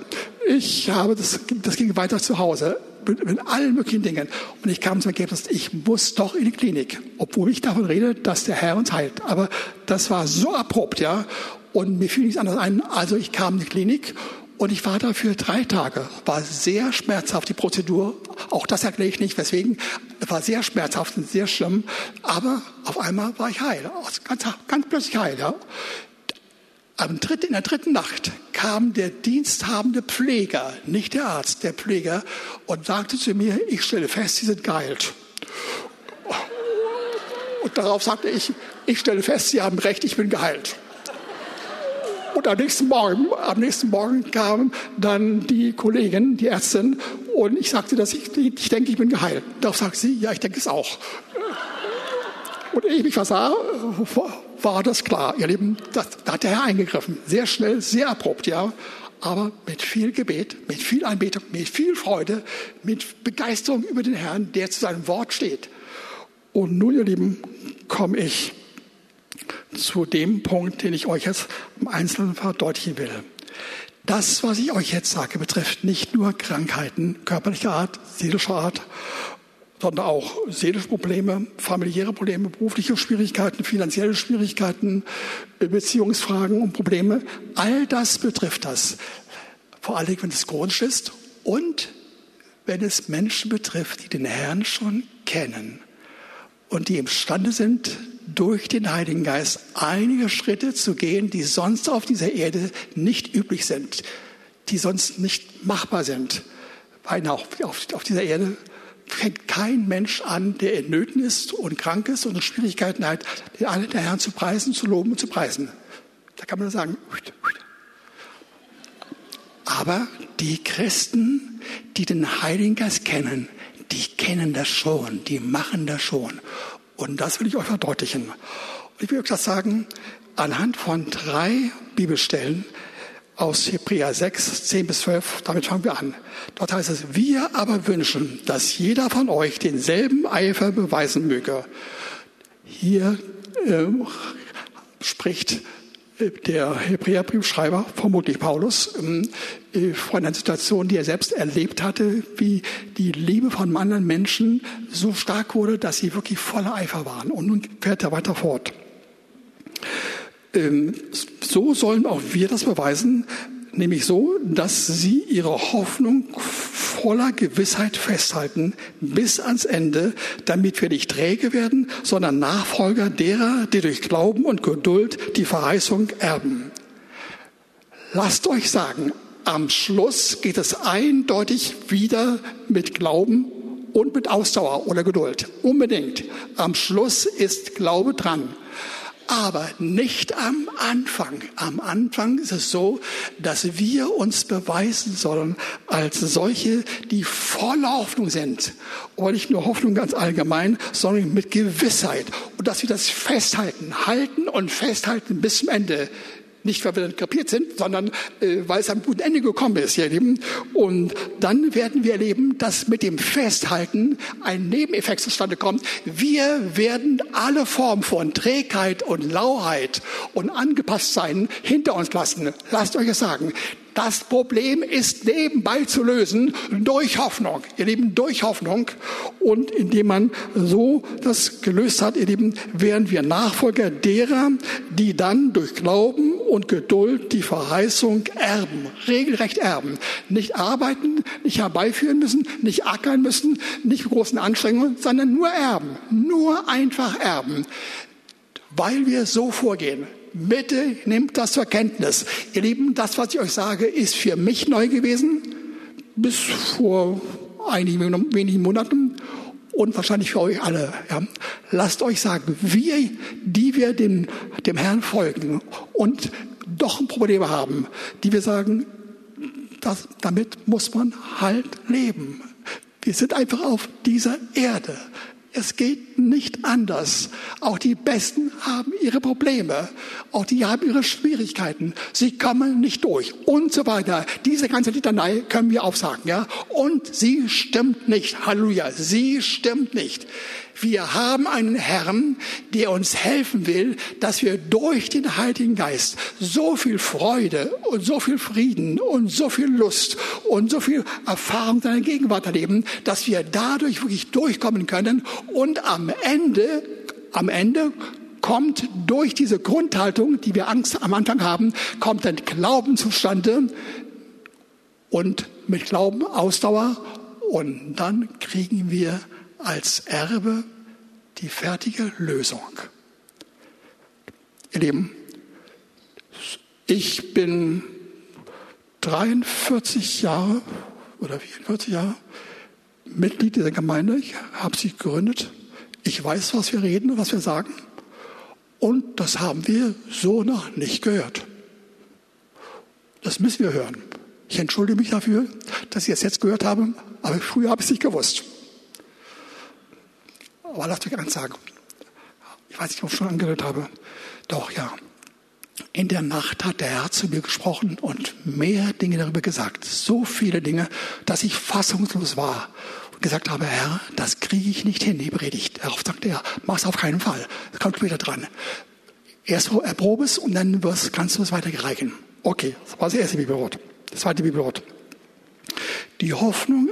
Ich habe das, das ging weiter zu Hause mit, mit allen möglichen Dingen. Und ich kam zum Ergebnis, ich muss doch in die Klinik, obwohl ich davon rede, dass der Herr uns heilt. Aber das war so abrupt, ja. Und mir fiel nichts anderes ein. Also ich kam in die Klinik und ich war da für drei Tage. War sehr schmerzhaft, die Prozedur. Auch das erkläre ich nicht, weswegen. War sehr schmerzhaft und sehr schlimm. Aber auf einmal war ich heil. Ganz, ganz plötzlich heil, ja. Am dritten, in der dritten Nacht kam der diensthabende Pfleger, nicht der Arzt, der Pfleger, und sagte zu mir, ich stelle fest, Sie sind geheilt. Und darauf sagte ich, ich stelle fest, Sie haben recht, ich bin geheilt. Und am nächsten Morgen, am nächsten Morgen kam dann die Kollegin, die Ärztin, und ich sagte, dass ich, ich denke, ich bin geheilt. Darauf sagt sie, ja, ich denke es auch. Und ich mich versah, war das klar. Ihr Lieben, da hat der Herr eingegriffen. Sehr schnell, sehr abrupt, ja. Aber mit viel Gebet, mit viel Anbetung, mit viel Freude, mit Begeisterung über den Herrn, der zu seinem Wort steht. Und nun, ihr Lieben, komme ich zu dem Punkt, den ich euch jetzt im Einzelnen verdeutlichen will. Das, was ich euch jetzt sage, betrifft nicht nur Krankheiten körperlicher Art, seelischer Art, sondern auch seelische Probleme, familiäre Probleme, berufliche Schwierigkeiten, finanzielle Schwierigkeiten, Beziehungsfragen und Probleme. All das betrifft das. Vor allem, wenn es chronisch ist und wenn es Menschen betrifft, die den Herrn schon kennen und die imstande sind, durch den Heiligen Geist einige Schritte zu gehen, die sonst auf dieser Erde nicht üblich sind, die sonst nicht machbar sind. Weil auch auf, auf dieser Erde fängt kein Mensch an, der in Nöten ist und krank ist und Schwierigkeiten hat, den alle der Herrn zu preisen, zu loben und zu preisen. Da kann man sagen, aber die Christen, die den Heiligen Geist kennen, die kennen das schon, die machen das schon. Und das will ich euch verdeutlichen. Ich will euch das sagen, anhand von drei Bibelstellen, aus Hebräer 6, 10 bis 12, damit fangen wir an. Dort heißt es, wir aber wünschen, dass jeder von euch denselben Eifer beweisen möge. Hier äh, spricht der Hebräerbriefschreiber, vermutlich Paulus, ähm, äh, von einer Situation, die er selbst erlebt hatte, wie die Liebe von anderen Menschen so stark wurde, dass sie wirklich voller Eifer waren. Und nun fährt er weiter fort. Ähm, so sollen auch wir das beweisen, nämlich so, dass sie ihre Hoffnung voller Gewissheit festhalten bis ans Ende, damit wir nicht träge werden, sondern Nachfolger derer, die durch Glauben und Geduld die Verheißung erben. Lasst euch sagen, am Schluss geht es eindeutig wieder mit Glauben und mit Ausdauer oder Geduld. Unbedingt. Am Schluss ist Glaube dran aber nicht am Anfang. Am Anfang ist es so, dass wir uns beweisen sollen als solche, die voller Hoffnung sind. Und nicht nur Hoffnung ganz allgemein, sondern mit Gewissheit. Und dass wir das festhalten, halten und festhalten bis zum Ende. Nicht, weil wir dann kapiert sind, sondern äh, weil es am guten Ende gekommen ist, ihr Lieben. Und dann werden wir erleben, dass mit dem Festhalten ein Nebeneffekt zustande kommt. Wir werden alle Formen von Trägheit und Lauheit und angepasst sein hinter uns lassen. Lasst euch es sagen. Das Problem ist nebenbei zu lösen durch Hoffnung. Ihr Lieben, durch Hoffnung. Und indem man so das gelöst hat, ihr Lieben, wären wir Nachfolger derer, die dann durch Glauben und Geduld die Verheißung erben, regelrecht erben. Nicht arbeiten, nicht herbeiführen müssen, nicht ackern müssen, nicht großen Anstrengungen, sondern nur erben. Nur einfach erben. Weil wir so vorgehen. Bitte nehmt das zur Kenntnis. Ihr Lieben, das, was ich euch sage, ist für mich neu gewesen, bis vor einigen wenigen Monaten und wahrscheinlich für euch alle. Ja. Lasst euch sagen, wir, die wir dem, dem Herrn folgen und doch Probleme haben, die wir sagen, das, damit muss man halt leben. Wir sind einfach auf dieser Erde. Es geht nicht anders. Auch die Besten haben ihre Probleme. Auch die haben ihre Schwierigkeiten. Sie kommen nicht durch und so weiter. Diese ganze Litanei können wir aufsagen, ja. Und sie stimmt nicht. Halleluja. Sie stimmt nicht. Wir haben einen Herrn, der uns helfen will, dass wir durch den Heiligen Geist so viel Freude und so viel Frieden und so viel Lust und so viel Erfahrung seiner Gegenwart erleben, dass wir dadurch wirklich durchkommen können. Und am Ende, am Ende kommt durch diese Grundhaltung, die wir Angst am Anfang haben, kommt ein Glauben zustande und mit Glauben Ausdauer. Und dann kriegen wir als Erbe die fertige Lösung. Ihr Lieben, ich bin 43 Jahre oder 44 Jahre Mitglied dieser Gemeinde. Ich habe sie gegründet. Ich weiß, was wir reden und was wir sagen. Und das haben wir so noch nicht gehört. Das müssen wir hören. Ich entschuldige mich dafür, dass ich es jetzt gehört habe, aber früher habe ich es nicht gewusst. Aber lasst euch eins sagen. Ich weiß nicht, ob ich schon angehört habe. Doch, ja. In der Nacht hat der Herr zu mir gesprochen und mehr Dinge darüber gesagt. So viele Dinge, dass ich fassungslos war und gesagt habe, Herr, das kriege ich nicht hin, die Predigt. Darauf sagte er, mach's auf keinen Fall. Das kommt später dran. Erst erprobe es und dann kannst du es weitergereichen. Okay, das war das erste Bibelwort. Das zweite Bibelwort. Die Hoffnung,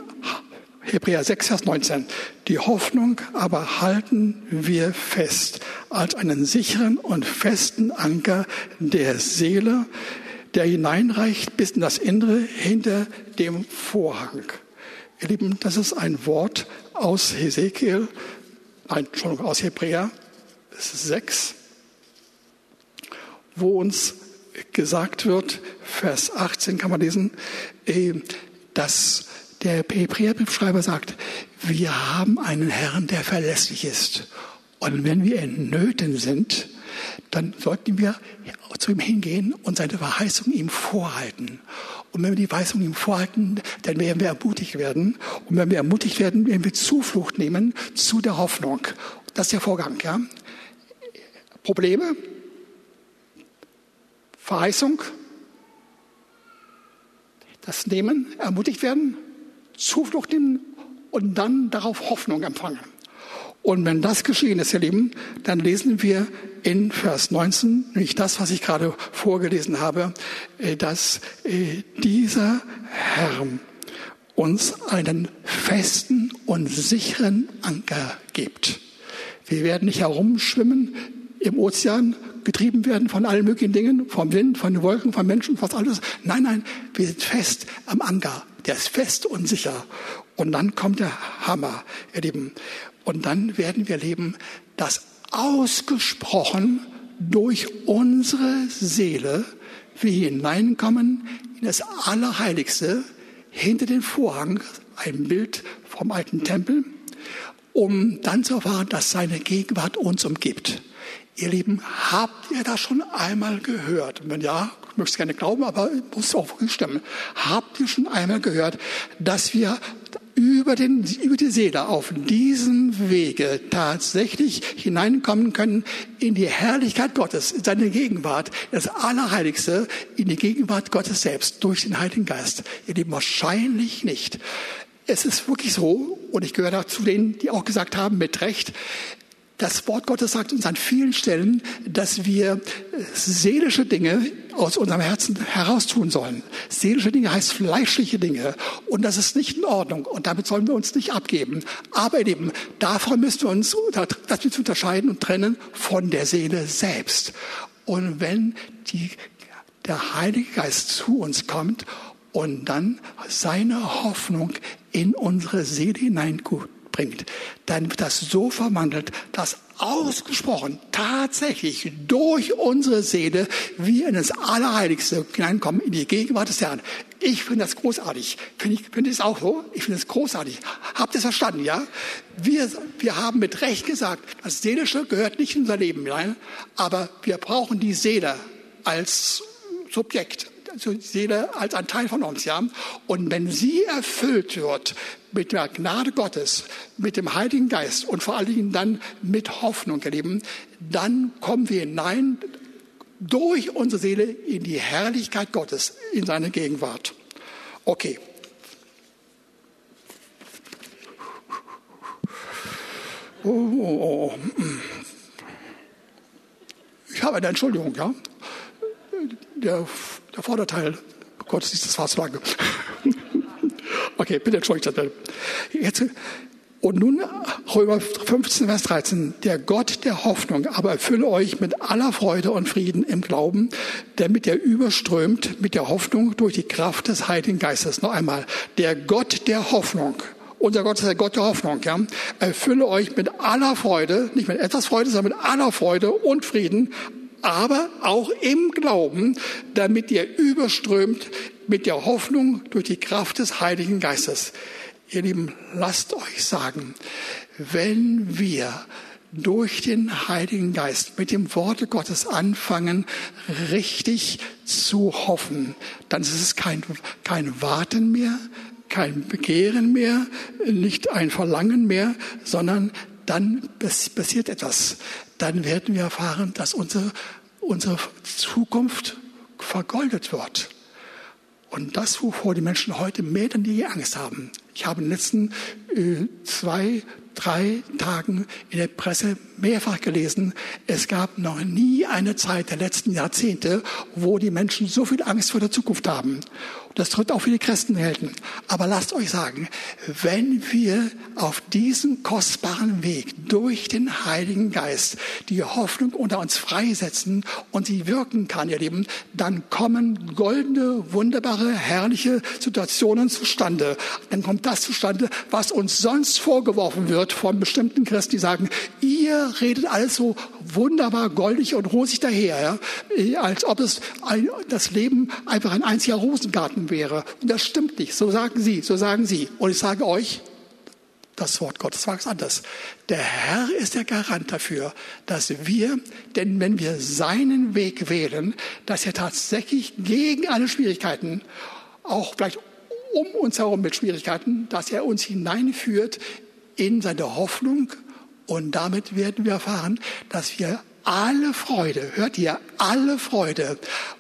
Hebräer 6, Vers 19. Die Hoffnung aber halten wir fest als einen sicheren und festen Anker der Seele, der hineinreicht bis in das Innere hinter dem Vorhang. Ihr Lieben, das ist ein Wort aus Hesekiel, nein, schon aus Hebräer 6, wo uns gesagt wird, Vers 18 kann man lesen, dass der Hebräerbriefschreiber sagt, wir haben einen Herrn, der verlässlich ist. Und wenn wir in Nöten sind, dann sollten wir zu ihm hingehen und seine Verheißung ihm vorhalten. Und wenn wir die Verheißung ihm vorhalten, dann werden wir ermutigt werden. Und wenn wir ermutigt werden, werden wir Zuflucht nehmen zu der Hoffnung. Das ist der Vorgang, ja. Probleme, Verheißung, das Nehmen, ermutigt werden, Zuflucht nehmen und dann darauf Hoffnung empfangen. Und wenn das geschehen ist, ihr Lieben, dann lesen wir in Vers 19, nicht das, was ich gerade vorgelesen habe, äh, dass äh, dieser Herr uns einen festen und sicheren Anker gibt. Wir werden nicht herumschwimmen im Ozean, getrieben werden von allen möglichen Dingen, vom Wind, von den Wolken, von Menschen, fast alles. Nein, nein, wir sind fest am Anker. Der ist fest und sicher. Und dann kommt der Hammer, ihr Lieben. Und dann werden wir leben, dass ausgesprochen durch unsere Seele wir hineinkommen in das Allerheiligste, hinter den Vorhang, ein Bild vom alten Tempel, um dann zu erfahren, dass seine Gegenwart uns umgibt. Ihr Lieben, habt ihr das schon einmal gehört? wenn ja, ich möchte es gerne glauben, aber muss auch wirklich stimmen. Habt ihr schon einmal gehört, dass wir über, den, über die Seele auf diesem Wege tatsächlich hineinkommen können in die Herrlichkeit Gottes, in seine Gegenwart, das Allerheiligste, in die Gegenwart Gottes selbst durch den Heiligen Geist. Ihr Lieben, wahrscheinlich nicht. Es ist wirklich so, und ich gehöre dazu denen, die auch gesagt haben, mit Recht, das Wort Gottes sagt uns an vielen Stellen, dass wir seelische Dinge aus unserem Herzen heraustun sollen. Seelische Dinge heißt fleischliche Dinge. Und das ist nicht in Ordnung. Und damit sollen wir uns nicht abgeben. Aber eben, davon müssen wir uns, das müssen unterscheiden und trennen von der Seele selbst. Und wenn die, der Heilige Geist zu uns kommt und dann seine Hoffnung in unsere Seele hineingut, bringt, dann wird das so verwandelt, dass ausgesprochen tatsächlich durch unsere Seele wir in das Allerheiligste hineinkommen, in die Gegenwart des Herrn. Ich finde das großartig. Finde ich, finde es auch so? Ich finde es großartig. Habt ihr es verstanden, ja? Wir, wir haben mit Recht gesagt, das Seelische gehört nicht in unser Leben hinein, aber wir brauchen die Seele als Subjekt, Seele als ein Teil von uns, ja. Und wenn sie erfüllt wird mit der Gnade Gottes, mit dem Heiligen Geist und vor allen Dingen dann mit Hoffnung, erleben, dann kommen wir hinein durch unsere Seele in die Herrlichkeit Gottes, in seine Gegenwart. Okay. Oh, oh, oh. Ich habe eine Entschuldigung, ja. Der der Vorderteil Gottesdienst, das war zu lange. okay, bitte entschuldigt. Jetzt, und nun Römer 15, Vers 13. Der Gott der Hoffnung aber erfülle euch mit aller Freude und Frieden im Glauben, damit er überströmt mit der Hoffnung durch die Kraft des Heiligen Geistes. Noch einmal. Der Gott der Hoffnung. Unser Gott ist der Gott der Hoffnung, ja. Erfülle euch mit aller Freude, nicht mit etwas Freude, sondern mit aller Freude und Frieden aber auch im Glauben, damit ihr überströmt mit der Hoffnung durch die Kraft des Heiligen Geistes. Ihr Lieben, lasst euch sagen, wenn wir durch den Heiligen Geist mit dem Worte Gottes anfangen, richtig zu hoffen, dann ist es kein, kein Warten mehr, kein Begehren mehr, nicht ein Verlangen mehr, sondern dann passiert etwas. Dann werden wir erfahren, dass unsere, unsere Zukunft vergoldet wird. Und das, wovor die Menschen heute mehr denn je Angst haben. Ich habe in den letzten äh, zwei, drei Tagen in der Presse mehrfach gelesen, es gab noch nie eine Zeit der letzten Jahrzehnte, wo die Menschen so viel Angst vor der Zukunft haben. Das tritt auch für die Christenhelden. Aber lasst euch sagen, wenn wir auf diesem kostbaren Weg durch den Heiligen Geist die Hoffnung unter uns freisetzen und sie wirken kann, ihr Lieben, dann kommen goldene, wunderbare, herrliche Situationen zustande. Dann kommt das zustande, was uns sonst vorgeworfen wird von bestimmten Christen, die sagen, ihr redet alles so wunderbar goldig und rosig daher, ja? als ob es ein, das Leben einfach ein einziger Rosengarten wäre. Und das stimmt nicht. So sagen Sie, so sagen Sie. Und ich sage euch, das Wort Gottes sagt es anders. Der Herr ist der Garant dafür, dass wir, denn wenn wir seinen Weg wählen, dass er tatsächlich gegen alle Schwierigkeiten, auch vielleicht um uns herum mit Schwierigkeiten, dass er uns hineinführt in seine Hoffnung und damit werden wir erfahren, dass wir alle Freude, hört ihr, alle Freude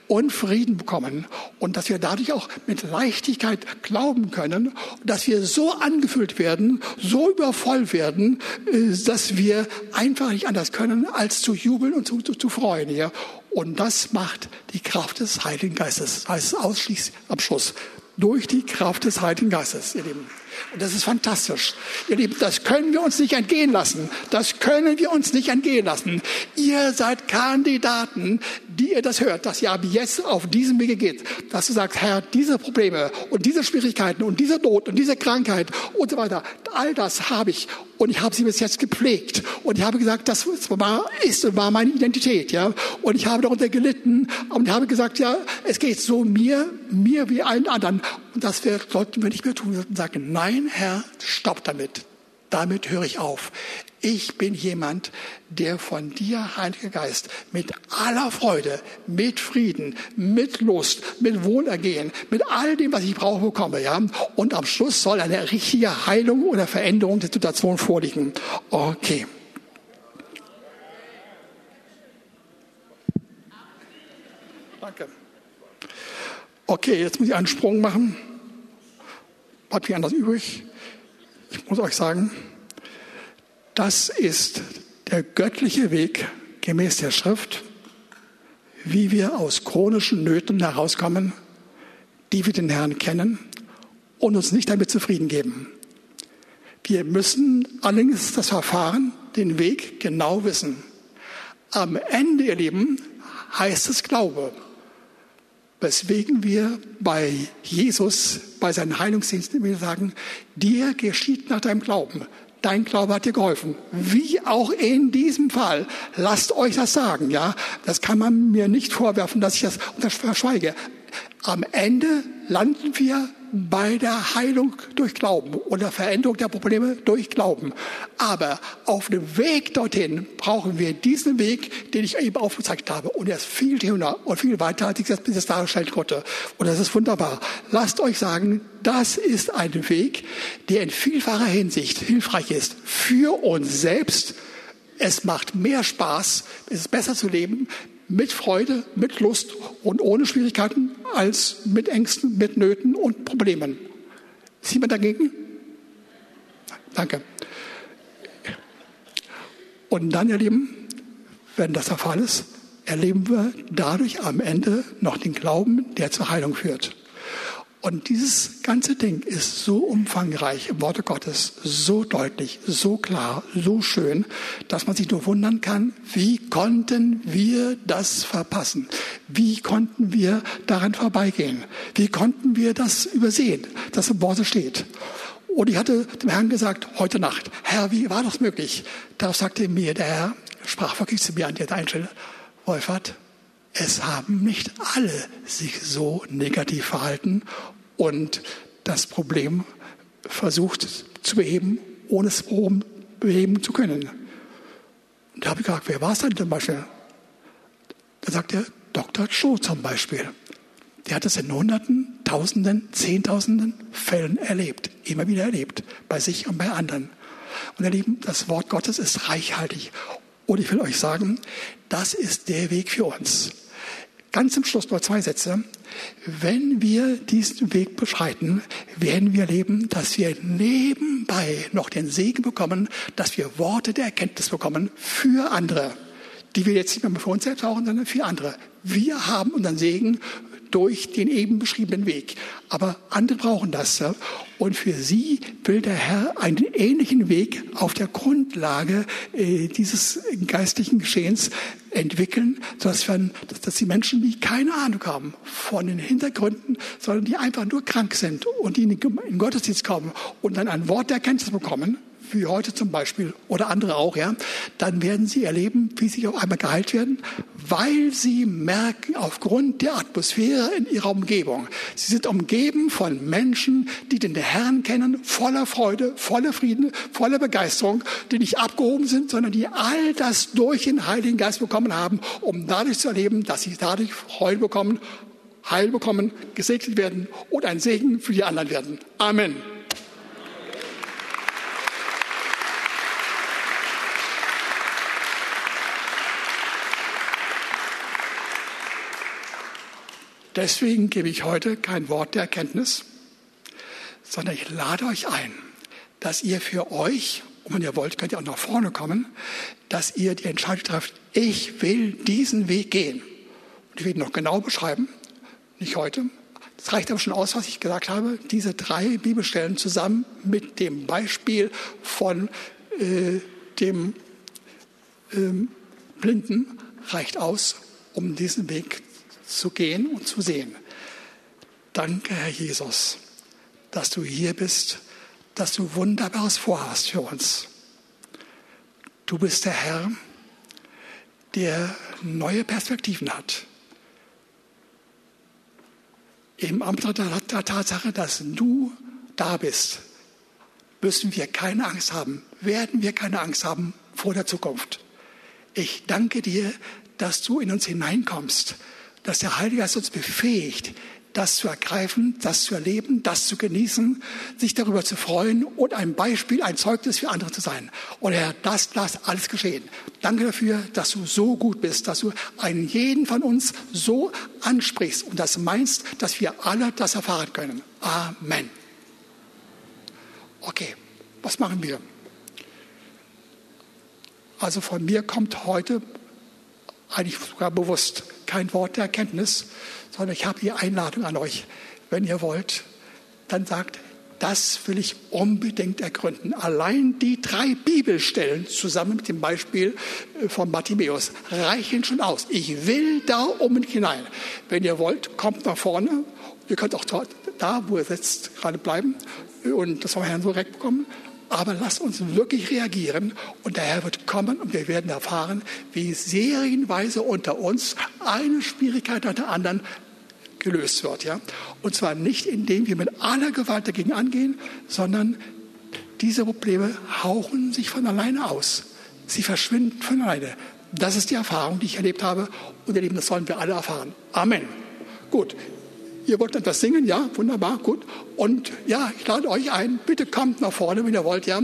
und Frieden bekommen und dass wir dadurch auch mit Leichtigkeit glauben können, dass wir so angefüllt werden, so übervoll werden, äh, dass wir einfach nicht anders können, als zu jubeln und zu, zu, zu freuen. Ja? Und das macht die Kraft des Heiligen Geistes. Heißt ausschließlich am Schluss. Durch die Kraft des Heiligen Geistes, ihr Lieben. Und das ist fantastisch. Ihr Lieben, das können wir uns nicht entgehen lassen. Das können wir uns nicht entgehen lassen. Ihr seid Kandidaten, die ihr das hört, dass ihr ab jetzt auf diesem Wege geht. Dass du sagst, Herr, diese Probleme und diese Schwierigkeiten und diese Not und diese Krankheit und so weiter, all das habe ich und ich habe sie bis jetzt gepflegt und ich habe gesagt, das war, ist und war meine Identität, ja. Und ich habe darunter gelitten und habe gesagt, ja, es geht so mir, mir wie allen anderen. Und das sollten wir nicht mehr tun. Wir sollten sagen, nein, Herr, stopp damit. Damit höre ich auf. Ich bin jemand, der von dir, Heiliger Geist, mit aller Freude, mit Frieden, mit Lust, mit Wohlergehen, mit all dem, was ich brauche, bekomme. Ja? Und am Schluss soll eine richtige Heilung oder Veränderung der Situation vorliegen. Okay. Danke. Okay, jetzt muss ich einen Sprung machen. Bleibt mir anders übrig. Ich muss euch sagen, das ist der göttliche Weg gemäß der Schrift, wie wir aus chronischen Nöten herauskommen, die wir den Herrn kennen und uns nicht damit zufrieden geben. Wir müssen allerdings das Verfahren, den Weg genau wissen. Am Ende, ihr Lieben, heißt es Glaube. Weswegen wir bei Jesus, bei seinen Heilungsdiensten sagen, dir geschieht nach deinem Glauben. Dein Glaube hat dir geholfen. Wie auch in diesem Fall. Lasst euch das sagen, ja. Das kann man mir nicht vorwerfen, dass ich das verschweige. Am Ende landen wir bei der Heilung durch Glauben oder Veränderung der Probleme durch Glauben. Aber auf dem Weg dorthin brauchen wir diesen Weg, den ich eben aufgezeigt habe. Und er ist viel schöner und viel weiter, als ich das bis jetzt darstellen konnte. Und das ist wunderbar. Lasst euch sagen, das ist ein Weg, der in vielfacher Hinsicht hilfreich ist für uns selbst. Es macht mehr Spaß, es ist besser zu leben, mit Freude, mit Lust und ohne Schwierigkeiten als mit Ängsten, mit Nöten und Problemen. Ist jemand dagegen? Danke. Und dann, ihr Lieben, wenn das der Fall ist, erleben wir dadurch am Ende noch den Glauben, der zur Heilung führt. Und dieses ganze Ding ist so umfangreich im Worte Gottes, so deutlich, so klar, so schön, dass man sich nur wundern kann, wie konnten wir das verpassen? Wie konnten wir daran vorbeigehen? Wie konnten wir das übersehen, dass im Worte steht? Und ich hatte dem Herrn gesagt, heute Nacht, Herr, wie war das möglich? Darauf sagte mir der Herr, sprach wirklich zu mir an der Einstelle, Wolfert, es haben nicht alle sich so negativ verhalten und das Problem versucht zu beheben, ohne es beheben zu können. Und da habe ich gefragt, wer war es denn zum Beispiel? Da sagt er, Dr. Cho zum Beispiel. Der hat es in Hunderten, Tausenden, Zehntausenden Fällen erlebt, immer wieder erlebt, bei sich und bei anderen. Und ihr Lieben, das Wort Gottes ist reichhaltig. Und ich will euch sagen, das ist der Weg für uns. Ganz zum Schluss nur zwei Sätze. Wenn wir diesen Weg beschreiten, werden wir erleben, dass wir nebenbei noch den Segen bekommen, dass wir Worte der Erkenntnis bekommen für andere, die wir jetzt nicht mehr für uns selbst brauchen, sondern für andere. Wir haben unseren Segen durch den eben beschriebenen Weg. Aber andere brauchen das. Und für sie will der Herr einen ähnlichen Weg auf der Grundlage äh, dieses geistlichen Geschehens entwickeln, sodass wir, dass die Menschen, die keine Ahnung haben von den Hintergründen, sondern die einfach nur krank sind und die in den Gottesdienst kommen und dann ein Wort der Erkenntnis bekommen, wie heute zum Beispiel oder andere auch, ja, dann werden sie erleben, wie sie auf einmal geheilt werden, weil sie merken, aufgrund der Atmosphäre in ihrer Umgebung, sie sind umgeben von Menschen, die den Herrn kennen, voller Freude, voller Frieden, voller Begeisterung, die nicht abgehoben sind, sondern die all das durch den Heiligen Geist bekommen haben, um dadurch zu erleben, dass sie dadurch Freude bekommen, Heil bekommen, gesegnet werden und ein Segen für die anderen werden. Amen. Deswegen gebe ich heute kein Wort der Erkenntnis, sondern ich lade euch ein, dass ihr für euch, und wenn ihr wollt, könnt ihr auch nach vorne kommen, dass ihr die Entscheidung trefft, ich will diesen Weg gehen. Und ich will ihn noch genau beschreiben, nicht heute. Es reicht aber schon aus, was ich gesagt habe. Diese drei Bibelstellen zusammen mit dem Beispiel von äh, dem ähm, Blinden reicht aus, um diesen Weg zu gehen und zu sehen. Danke, Herr Jesus, dass du hier bist, dass du Wunderbares vorhast für uns. Du bist der Herr, der neue Perspektiven hat. Im Amt der Tatsache, dass du da bist, müssen wir keine Angst haben, werden wir keine Angst haben vor der Zukunft. Ich danke dir, dass du in uns hineinkommst, dass der Heilige Geist uns befähigt, das zu ergreifen, das zu erleben, das zu genießen, sich darüber zu freuen und ein Beispiel, ein Zeugnis für andere zu sein. Und Herr, das lass alles geschehen. Danke dafür, dass du so gut bist, dass du einen jeden von uns so ansprichst und das meinst, dass wir alle das erfahren können. Amen. Okay, was machen wir? Also von mir kommt heute eigentlich sogar bewusst kein Wort der Erkenntnis, sondern ich habe die Einladung an euch. Wenn ihr wollt, dann sagt, das will ich unbedingt ergründen. Allein die drei Bibelstellen zusammen mit dem Beispiel äh, von Bartimäus reichen schon aus. Ich will da unbedingt hinein. Wenn ihr wollt, kommt nach vorne. Ihr könnt auch dort, da, wo ihr sitzt, gerade bleiben und das vom Herrn so direkt bekommen. Aber lasst uns wirklich reagieren und der Herr wird kommen und wir werden erfahren, wie serienweise unter uns eine Schwierigkeit nach der anderen gelöst wird. Ja? Und zwar nicht, indem wir mit aller Gewalt dagegen angehen, sondern diese Probleme hauchen sich von alleine aus. Sie verschwinden von alleine. Das ist die Erfahrung, die ich erlebt habe. Und ihr Lieben, das sollen wir alle erfahren. Amen. Gut, Ihr wollt etwas singen, ja, wunderbar, gut. Und ja, ich lade euch ein, bitte kommt nach vorne, wenn ihr wollt, ja.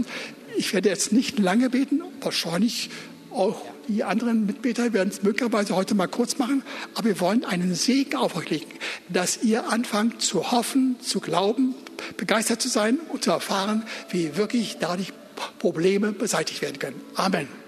Ich werde jetzt nicht lange beten, wahrscheinlich auch die anderen Mitbeter werden es möglicherweise heute mal kurz machen, aber wir wollen einen Segen auf euch legen, dass ihr anfangt zu hoffen, zu glauben, begeistert zu sein und zu erfahren, wie wirklich dadurch Probleme beseitigt werden können. Amen.